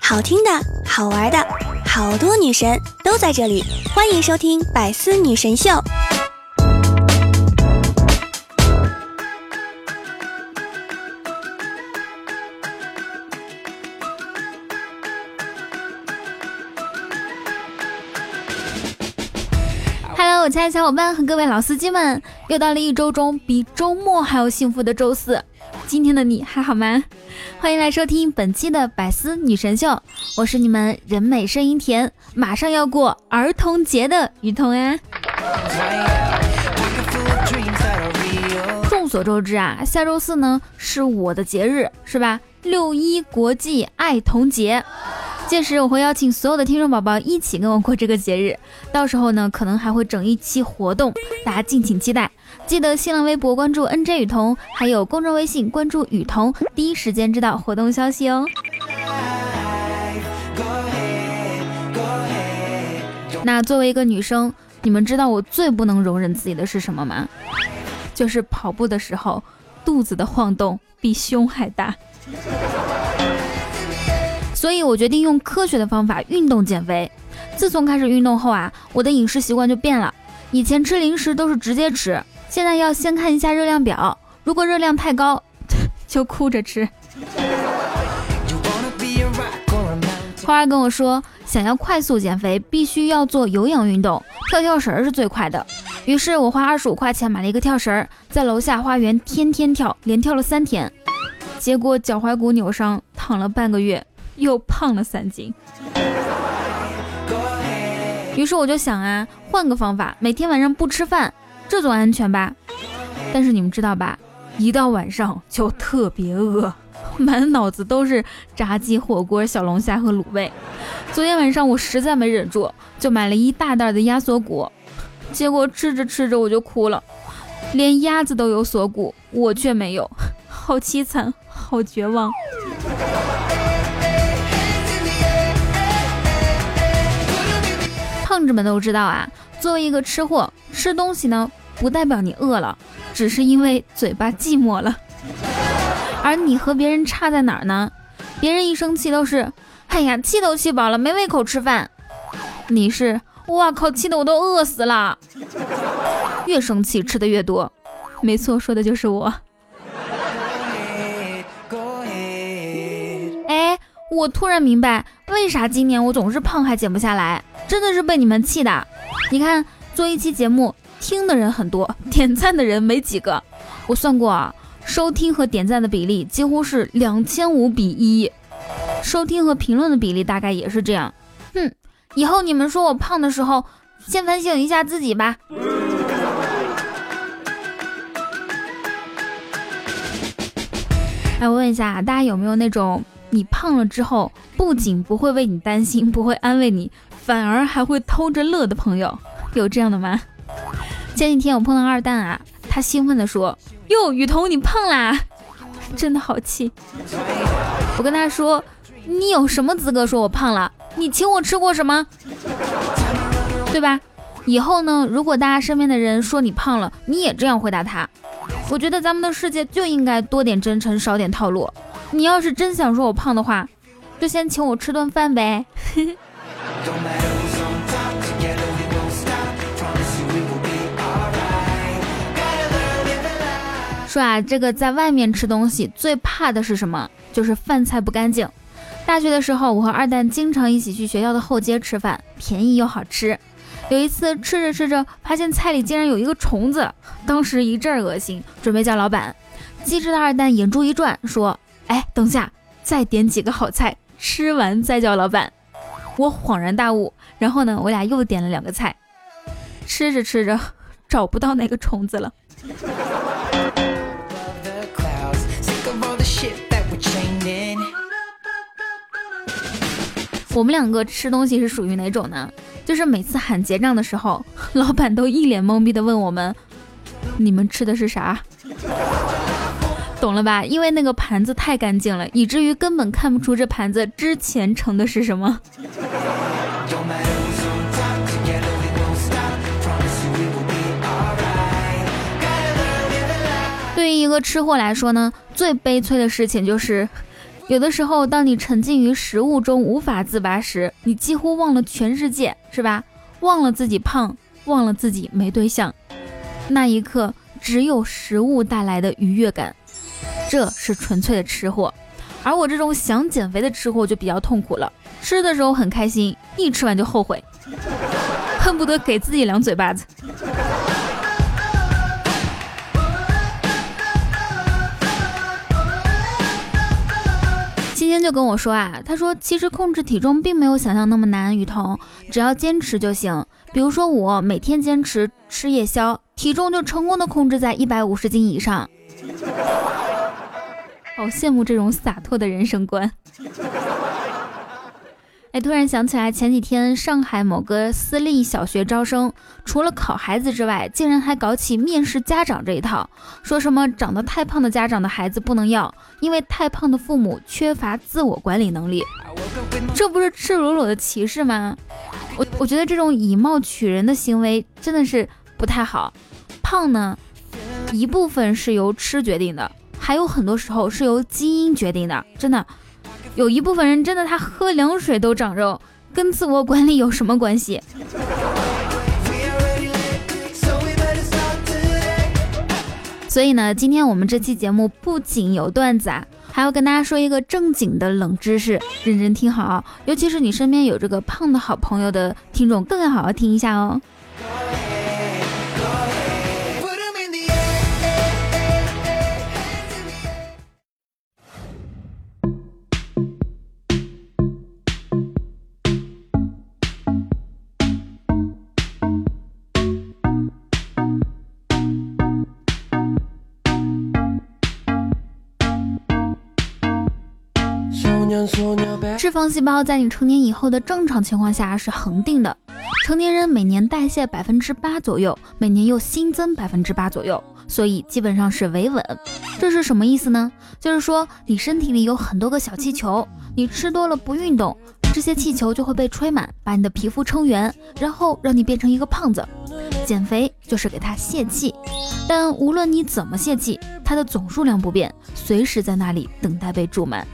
好听的，好玩的，好多女神都在这里，欢迎收听《百思女神秀》。Hello，我亲爱的小伙伴和各位老司机们，又到了一周中比周末还要幸福的周四。今天的你还好吗？欢迎来收听本期的百思女神秀，我是你们人美声音甜，马上要过儿童节的雨桐啊。众所周知啊，下周四呢是我的节日，是吧？六一国际爱童节。届时我会邀请所有的听众宝宝一起跟我过这个节日，到时候呢可能还会整一期活动，大家敬请期待。记得新浪微博关注 NJ 雨桐，还有公众微信关注雨桐，第一时间知道活动消息哦。那作为一个女生，你们知道我最不能容忍自己的是什么吗？就是跑步的时候，肚子的晃动比胸还大。所以我决定用科学的方法运动减肥。自从开始运动后啊，我的饮食习惯就变了。以前吃零食都是直接吃，现在要先看一下热量表，如果热量太高，就哭着吃。花儿跟我说，想要快速减肥，必须要做有氧运动，跳跳绳是最快的。于是我花二十五块钱买了一个跳绳，在楼下花园天天跳，连跳了三天，结果脚踝骨扭伤，躺了半个月。又胖了三斤，于是我就想啊，换个方法，每天晚上不吃饭，这总安全吧？但是你们知道吧，一到晚上就特别饿，满脑子都是炸鸡、火锅、小龙虾和卤味。昨天晚上我实在没忍住，就买了一大袋的鸭锁骨，结果吃着吃着我就哭了，连鸭子都有锁骨，我却没有，好凄惨，好绝望。胖子们都知道啊，作为一个吃货，吃东西呢不代表你饿了，只是因为嘴巴寂寞了。而你和别人差在哪儿呢？别人一生气都是，哎呀，气都气饱了，没胃口吃饭。你是，哇靠，气得我都饿死了。越生气吃的越多，没错，说的就是我。哎，我突然明白，为啥今年我总是胖还减不下来。真的是被你们气的！你看，做一期节目，听的人很多，点赞的人没几个。我算过啊，收听和点赞的比例几乎是两千五比一，收听和评论的比例大概也是这样。哼，以后你们说我胖的时候，先反省一下自己吧。哎，我问一下，大家有没有那种你胖了之后，不仅不会为你担心，不会安慰你？反而还会偷着乐的朋友，有这样的吗？前几天我碰到二蛋啊，他兴奋地说：“哟，雨桐你胖啦！”真的好气。我跟他说：“你有什么资格说我胖了？你请我吃过什么？对吧？以后呢，如果大家身边的人说你胖了，你也这样回答他。我觉得咱们的世界就应该多点真诚，少点套路。你要是真想说我胖的话，就先请我吃顿饭呗。”说啊，这个在外面吃东西最怕的是什么？就是饭菜不干净。大学的时候，我和二蛋经常一起去学校的后街吃饭，便宜又好吃。有一次吃着吃着，发现菜里竟然有一个虫子，当时一阵恶心，准备叫老板。机智的二蛋眼珠一转，说：“哎，等下，再点几个好菜，吃完再叫老板。”我恍然大悟，然后呢，我俩又点了两个菜，吃着吃着，找不到那个虫子了。我们两个吃东西是属于哪种呢？就是每次喊结账的时候，老板都一脸懵逼的问我们：“你们吃的是啥？”懂了吧？因为那个盘子太干净了，以至于根本看不出这盘子之前盛的是什么。对于一个吃货来说呢，最悲催的事情就是，有的时候当你沉浸于食物中无法自拔时，你几乎忘了全世界，是吧？忘了自己胖，忘了自己没对象，那一刻只有食物带来的愉悦感，这是纯粹的吃货。而我这种想减肥的吃货就比较痛苦了，吃的时候很开心，一吃完就后悔，恨不得给自己两嘴巴子。今天就跟我说啊，他说其实控制体重并没有想象那么难，雨桐只要坚持就行。比如说我每天坚持吃夜宵，体重就成功的控制在一百五十斤以上。好羡慕这种洒脱的人生观。哎，突然想起来，前几天上海某个私立小学招生，除了考孩子之外，竟然还搞起面试家长这一套，说什么长得太胖的家长的孩子不能要，因为太胖的父母缺乏自我管理能力。这不是赤裸裸的歧视吗？我我觉得这种以貌取人的行为真的是不太好。胖呢，一部分是由吃决定的，还有很多时候是由基因决定的，真的。有一部分人真的，他喝凉水都长肉，跟自我管理有什么关系？所以呢，今天我们这期节目不仅有段子啊，还要跟大家说一个正经的冷知识，认真听好，尤其是你身边有这个胖的好朋友的听众，更要好好听一下哦。脂肪细胞在你成年以后的正常情况下是恒定的，成年人每年代谢百分之八左右，每年又新增百分之八左右，所以基本上是维稳。这是什么意思呢？就是说你身体里有很多个小气球，你吃多了不运动，这些气球就会被吹满，把你的皮肤撑圆，然后让你变成一个胖子。减肥就是给它泄气，但无论你怎么泄气，它的总数量不变，随时在那里等待被注满。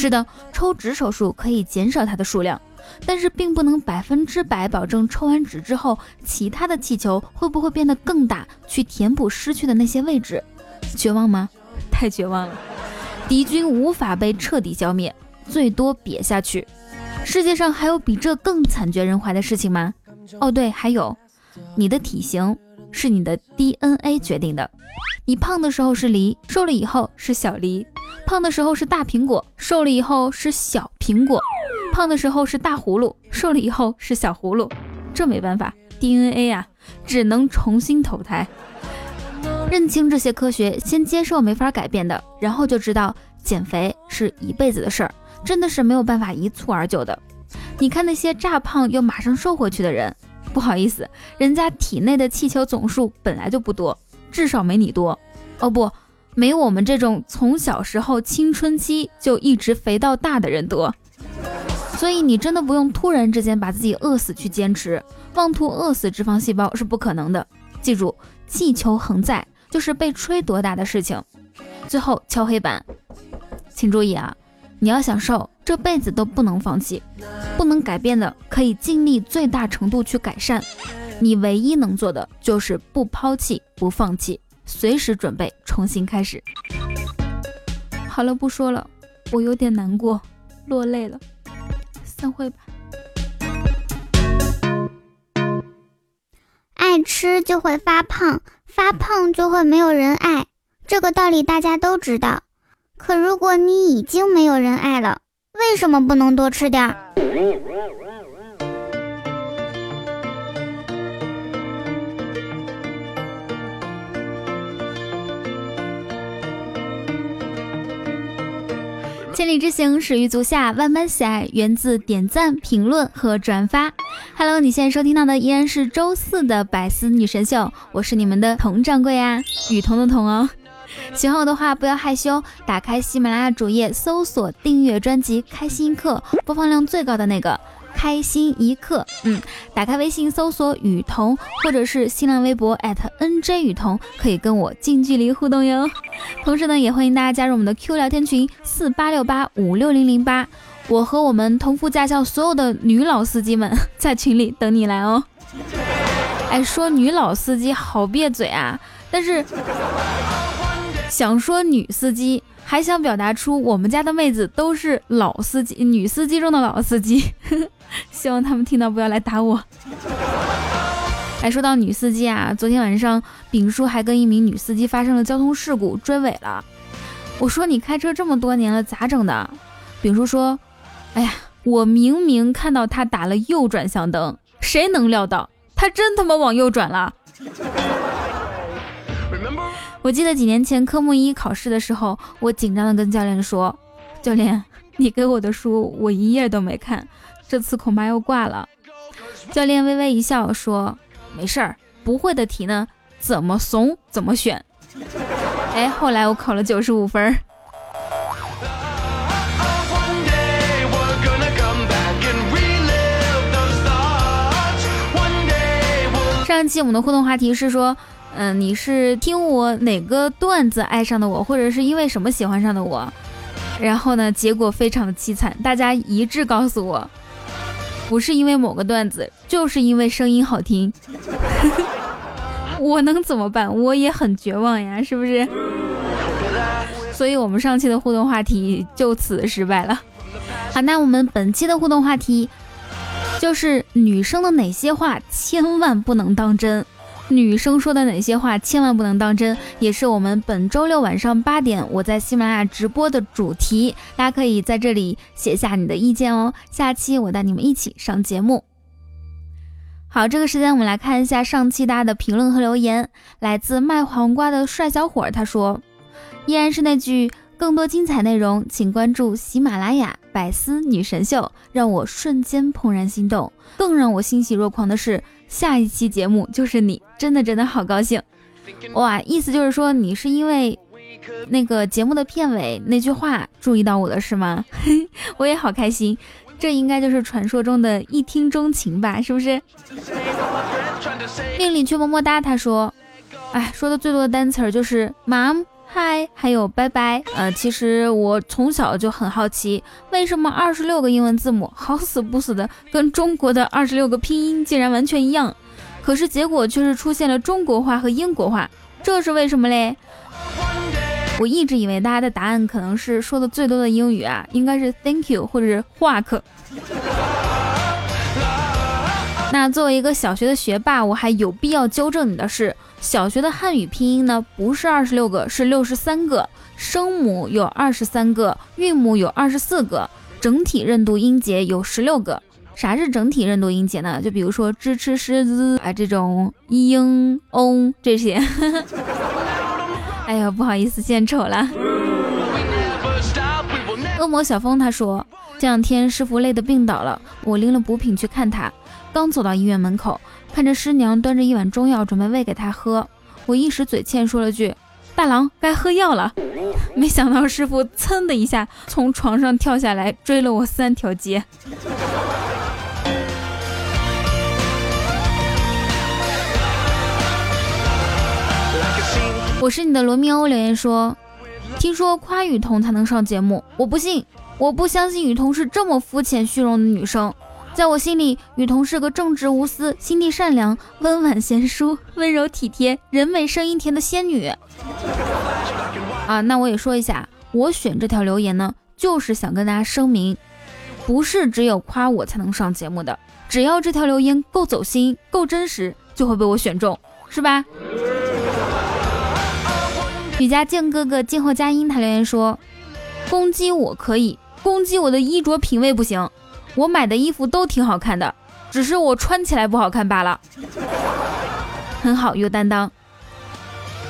是的，抽脂手术可以减少它的数量，但是并不能百分之百保证抽完脂之后，其他的气球会不会变得更大，去填补失去的那些位置。绝望吗？太绝望了！敌军无法被彻底消灭，最多瘪下去。世界上还有比这更惨绝人寰的事情吗？哦，对，还有，你的体型是你的 DNA 决定的。你胖的时候是梨，瘦了以后是小梨。胖的时候是大苹果，瘦了以后是小苹果；胖的时候是大葫芦，瘦了以后是小葫芦。这没办法，DNA 啊，只能重新投胎。认清这些科学，先接受没法改变的，然后就知道减肥是一辈子的事儿，真的是没有办法一蹴而就的。你看那些炸胖又马上瘦回去的人，不好意思，人家体内的气球总数本来就不多，至少没你多。哦不。没我们这种从小时候青春期就一直肥到大的人多，所以你真的不用突然之间把自己饿死去坚持，妄图饿死脂肪细胞是不可能的。记住，气球恒在，就是被吹多大的事情。最后敲黑板，请注意啊，你要想瘦，这辈子都不能放弃，不能改变的可以尽力最大程度去改善，你唯一能做的就是不抛弃，不放弃。随时准备重新开始。好了，不说了，我有点难过，落泪了。散会吧。爱吃就会发胖，发胖就会没有人爱，这个道理大家都知道。可如果你已经没有人爱了，为什么不能多吃点儿？千里之行，始于足下，万般喜爱源自点赞、评论和转发。Hello，你现在收听到的依然是周四的百思女神秀，我是你们的童掌柜啊，雨桐的桐哦。喜欢我的话，不要害羞，打开喜马拉雅主页，搜索订阅专辑《开心一刻》，播放量最高的那个。开心一刻。嗯，打开微信搜索雨桐，或者是新浪微博 @nj 雨桐，可以跟我近距离互动哟。同时呢，也欢迎大家加入我们的 Q 聊天群四八六八五六零零八，我和我们同福驾校所有的女老司机们在群里等你来哦。哎，说女老司机好别嘴啊，但是想说女司机。还想表达出我们家的妹子都是老司机，女司机中的老司机，希望他们听到不要来打我。哎，说到女司机啊，昨天晚上丙叔还跟一名女司机发生了交通事故，追尾了。我说你开车这么多年了，咋整的？丙叔说，哎呀，我明明看到他打了右转向灯，谁能料到他真他妈往右转了？我记得几年前科目一考试的时候，我紧张的跟教练说：“教练，你给我的书我一页都没看，这次恐怕要挂了。”教练微微一笑说：“没事儿，不会的题呢，怎么怂怎么选。”哎，后来我考了九十五分。上一期我们的互动话题是说。嗯，你是听我哪个段子爱上的我，或者是因为什么喜欢上的我？然后呢，结果非常的凄惨，大家一致告诉我，不是因为某个段子，就是因为声音好听。我能怎么办？我也很绝望呀，是不是？所以我们上期的互动话题就此失败了。好，那我们本期的互动话题就是女生的哪些话千万不能当真。女生说的哪些话千万不能当真，也是我们本周六晚上八点我在喜马拉雅直播的主题。大家可以在这里写下你的意见哦，下期我带你们一起上节目。好，这个时间我们来看一下上期大家的评论和留言。来自卖黄瓜的帅小伙，他说：“依然是那句，更多精彩内容，请关注喜马拉雅百思女神秀。”让我瞬间怦然心动，更让我欣喜若狂的是。下一期节目就是你，真的真的好高兴哇！意思就是说你是因为那个节目的片尾那句话注意到我了是吗？我也好开心，这应该就是传说中的一听钟情吧？是不是？命里却么么哒，他说，哎，说的最多的单词就是 mom。嗨，还有拜拜。呃，其实我从小就很好奇，为什么二十六个英文字母好死不死的跟中国的二十六个拼音竟然完全一样，可是结果却是出现了中国话和英国话，这是为什么嘞？我一直以为大家的答案可能是说的最多的英语啊，应该是 Thank you 或者是 Walk。那作为一个小学的学霸，我还有必要纠正你的是。小学的汉语拼音呢，不是二十六个，是六十三个。声母有二十三个，韵母有二十四个，整体认读音节有十六个。啥是整体认读音节呢？就比如说 zh、ch、sh、z 啊这种 ing、ong 这些。哎呀，不好意思献丑了。恶魔小峰他说，这两天师傅累得病倒了，我拎了补品去看他，刚走到医院门口。看着师娘端着一碗中药准备喂给他喝，我一时嘴欠说了句：“大郎该喝药了。”没想到师傅噌的一下从床上跳下来，追了我三条街。我是你的罗密欧留言说：“听说夸雨桐才能上节目，我不信，我不相信雨桐是这么肤浅虚荣的女生。”在我心里，雨桐是个正直无私、心地善良、温婉贤淑、温柔体贴、人美声音甜的仙女。啊，那我也说一下，我选这条留言呢，就是想跟大家声明，不是只有夸我才能上节目的，只要这条留言够走心、够真实，就会被我选中，是吧？雨家静哥哥静候佳音，他留言说，攻击我可以，攻击我的衣着品味不行。我买的衣服都挺好看的，只是我穿起来不好看罢了。很好，有担当。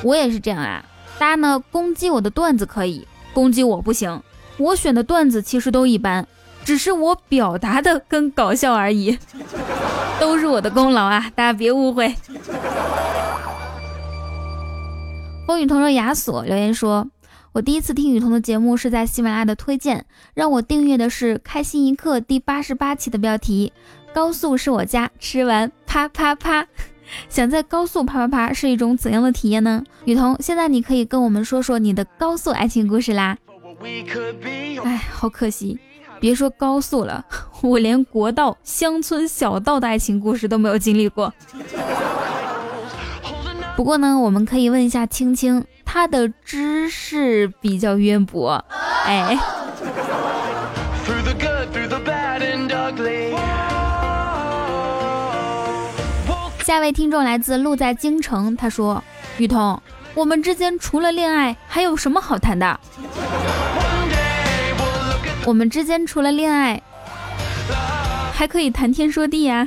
我也是这样啊。大家呢攻击我的段子可以，攻击我不行。我选的段子其实都一般，只是我表达的更搞笑而已。都是我的功劳啊，大家别误会。风雨同舟雅索留言说：“我第一次听雨桐的节目是在喜马拉雅的推荐，让我订阅的是《开心一刻》第八十八期的标题“高速是我家，吃完啪啪啪”。想在高速啪啪啪是一种怎样的体验呢？雨桐，现在你可以跟我们说说你的高速爱情故事啦。哎，好可惜，别说高速了，我连国道、乡村小道的爱情故事都没有经历过。不过呢，我们可以问一下青青，她的知识比较渊博。哎。下位听众来自路在京城，他说：“雨桐，我们之间除了恋爱，还有什么好谈的？我们之间除了恋爱，还可以谈天说地呀。”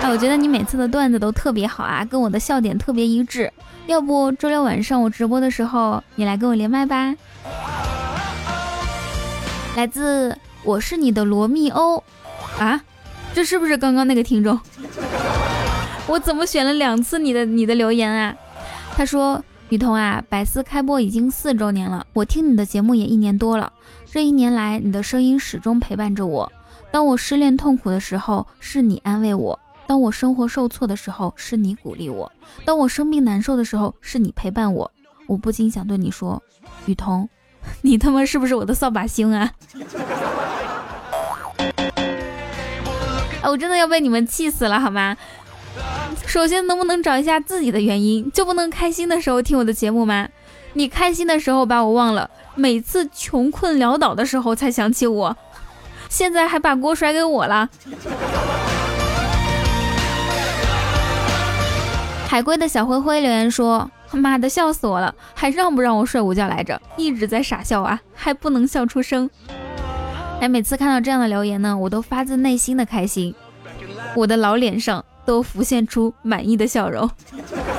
哎，我觉得你每次的段子都特别好啊，跟我的笑点特别一致。要不周六晚上我直播的时候，你来跟我连麦吧。来自我是你的罗密欧啊，这是不是刚刚那个听众？我怎么选了两次你的你的留言啊？他说：“雨桐啊，百思开播已经四周年了，我听你的节目也一年多了。这一年来，你的声音始终陪伴着我。当我失恋痛苦的时候，是你安慰我；当我生活受挫的时候，是你鼓励我；当我生病难受的时候，是你陪伴我。我不禁想对你说，雨桐，你他妈是不是我的扫把星啊？我真的要被你们气死了，好吗？”首先，能不能找一下自己的原因？就不能开心的时候听我的节目吗？你开心的时候把我忘了，每次穷困潦倒的时候才想起我，现在还把锅甩给我了。海龟的小灰灰留言说：“妈的，笑死我了，还让不让我睡午觉来着？一直在傻笑啊，还不能笑出声。”哎，每次看到这样的留言呢，我都发自内心的开心，我的老脸上。都浮现出满意的笑容，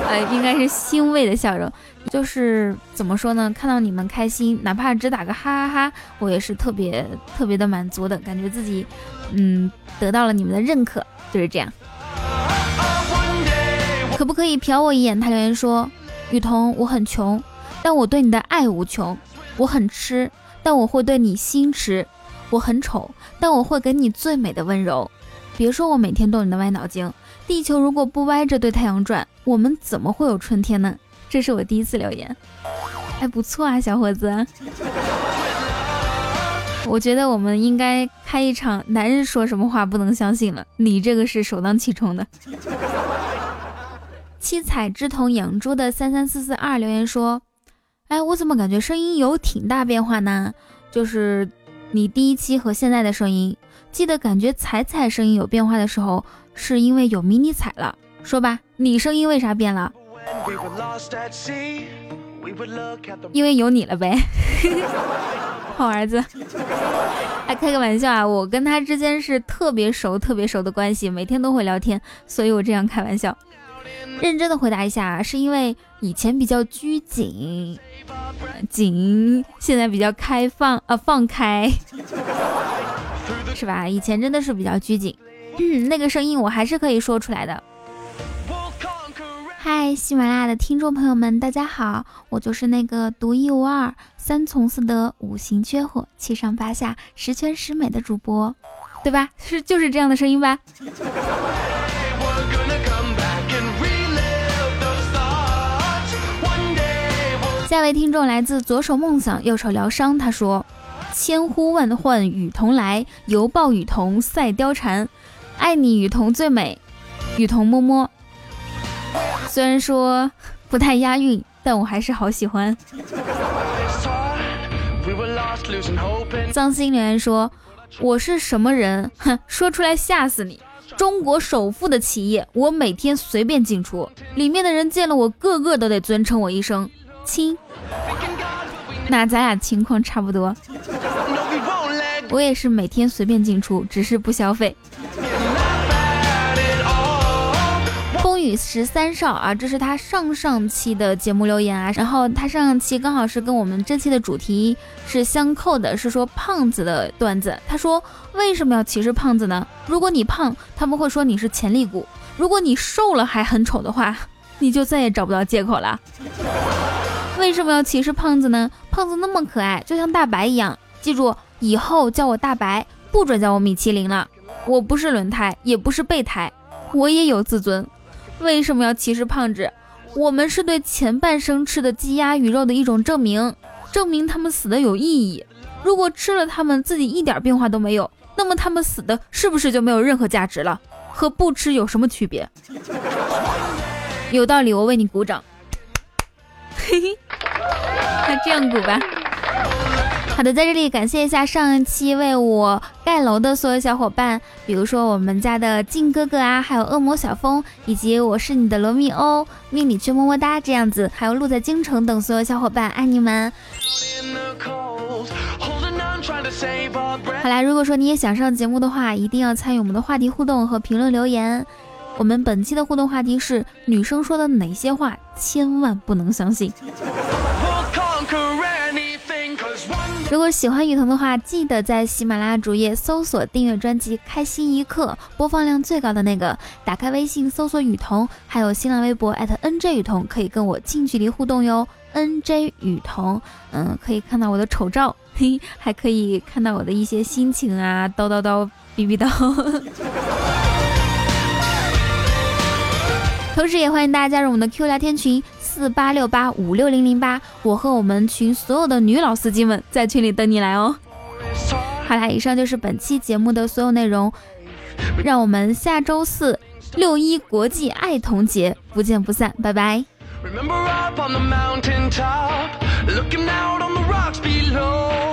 呃，应该是欣慰的笑容。就是怎么说呢？看到你们开心，哪怕只打个哈哈哈，我也是特别特别的满足的，感觉自己，嗯，得到了你们的认可，就是这样。可不可以瞟我一眼？他留言说：“雨桐，我很穷，但我对你的爱无穷；我很痴，但我会对你心驰；我很丑，但我会给你最美的温柔。别说我每天动你的歪脑筋。”地球如果不歪着对太阳转，我们怎么会有春天呢？这是我第一次留言，还不错啊，小伙子。我觉得我们应该开一场男人说什么话不能相信了，你这个是首当其冲的。七彩之瞳养猪的三三四四二留言说：“哎，我怎么感觉声音有挺大变化呢？就是你第一期和现在的声音，记得感觉彩彩声音有变化的时候。”是因为有迷你彩了，说吧，你声音为啥变了？因为有你了呗，好儿子。还开个玩笑啊，我跟他之间是特别熟、特别熟的关系，每天都会聊天，所以我这样开玩笑。认真的回答一下，是因为以前比较拘谨，紧，现在比较开放啊，放开，是吧？以前真的是比较拘谨。嗯，那个声音我还是可以说出来的。嗨，喜马拉雅的听众朋友们，大家好，我就是那个独一无二、三从四德、五行缺火、七上八下、十全十美的主播，对吧？是就是这样的声音吧？下位听众来自左手梦想，右手疗伤，他说：“千呼万唤雨桐来，犹抱雨桐赛貂蝉。”爱你雨桐最美，雨桐么么。虽然说不太押韵，但我还是好喜欢。脏心留言说：“我是什么人？哼，说出来吓死你！中国首富的企业，我每天随便进出，里面的人见了我，个个都得尊称我一声亲。那咱俩情况差不多，我也是每天随便进出，只是不消费。”风雨十三少啊，这是他上上期的节目留言啊，然后他上上期刚好是跟我们这期的主题是相扣的，是说胖子的段子。他说为什么要歧视胖子呢？如果你胖，他们会说你是潜力股；如果你瘦了还很丑的话，你就再也找不到借口了。为什么要歧视胖子呢？胖子那么可爱，就像大白一样。记住，以后叫我大白，不准叫我米其林了。我不是轮胎，也不是备胎，我也有自尊。为什么要歧视胖子？我们是对前半生吃的鸡鸭鱼肉的一种证明，证明他们死的有意义。如果吃了他们自己一点变化都没有，那么他们死的是不是就没有任何价值了？和不吃有什么区别？有道理，我为你鼓掌。嘿嘿，那这样鼓吧。好的，在这里感谢一下上一期为我盖楼的所有小伙伴，比如说我们家的靖哥哥啊，还有恶魔小峰，以及我是你的罗密欧，命里去么么哒这样子，还有路在京城等所有小伙伴，爱你们。好啦，如果说你也想上节目的话，一定要参与我们的话题互动和评论留言。我们本期的互动话题是：女生说的哪些话千万不能相信？如果喜欢雨桐的话，记得在喜马拉雅主页搜索订阅专辑《开心一刻》，播放量最高的那个。打开微信搜索雨桐，还有新浪微博 @nj 雨桐，可以跟我近距离互动哟。nj 雨桐，嗯，可以看到我的丑照，嘿，还可以看到我的一些心情啊，叨叨叨，哔哔叨。同时也欢迎大家加入我们的 q 聊天群四八六八五六零零八我和我们群所有的女老司机们在群里等你来哦。好啦以上就是本期节目的所有内容让我们下周四六一国际爱童节不见不散拜拜。Remember up on the mountaintop looking out on the rocks below.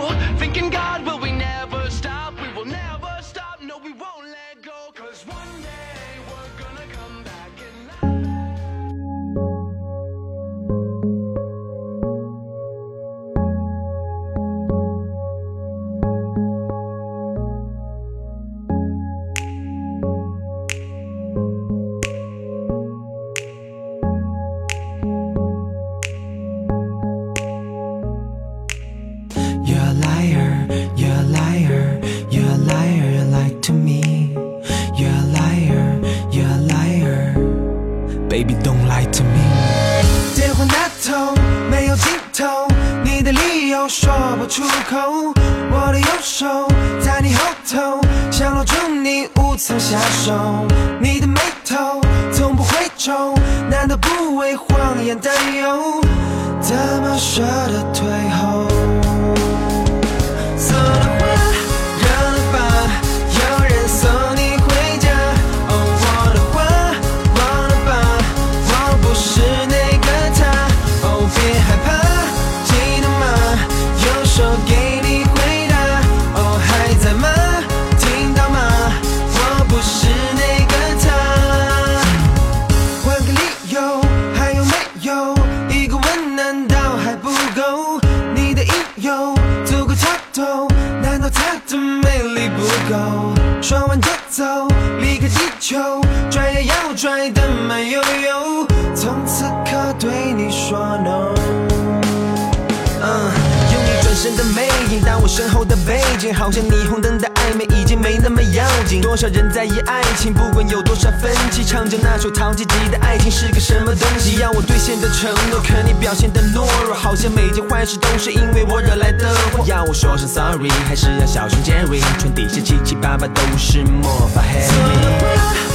身的魅影，但我身后的背景，好像霓虹灯的暧昧，已经没那么要紧。多少人在意爱情，不管有多少分歧，唱着那首陶吉吉的爱情是个什么东西？要我兑现的承诺，可你表现的懦弱，好像每件坏事都是因为我惹来的祸。要我说声 sorry，还是要小心 Jerry？船底下七七八八都是魔法 h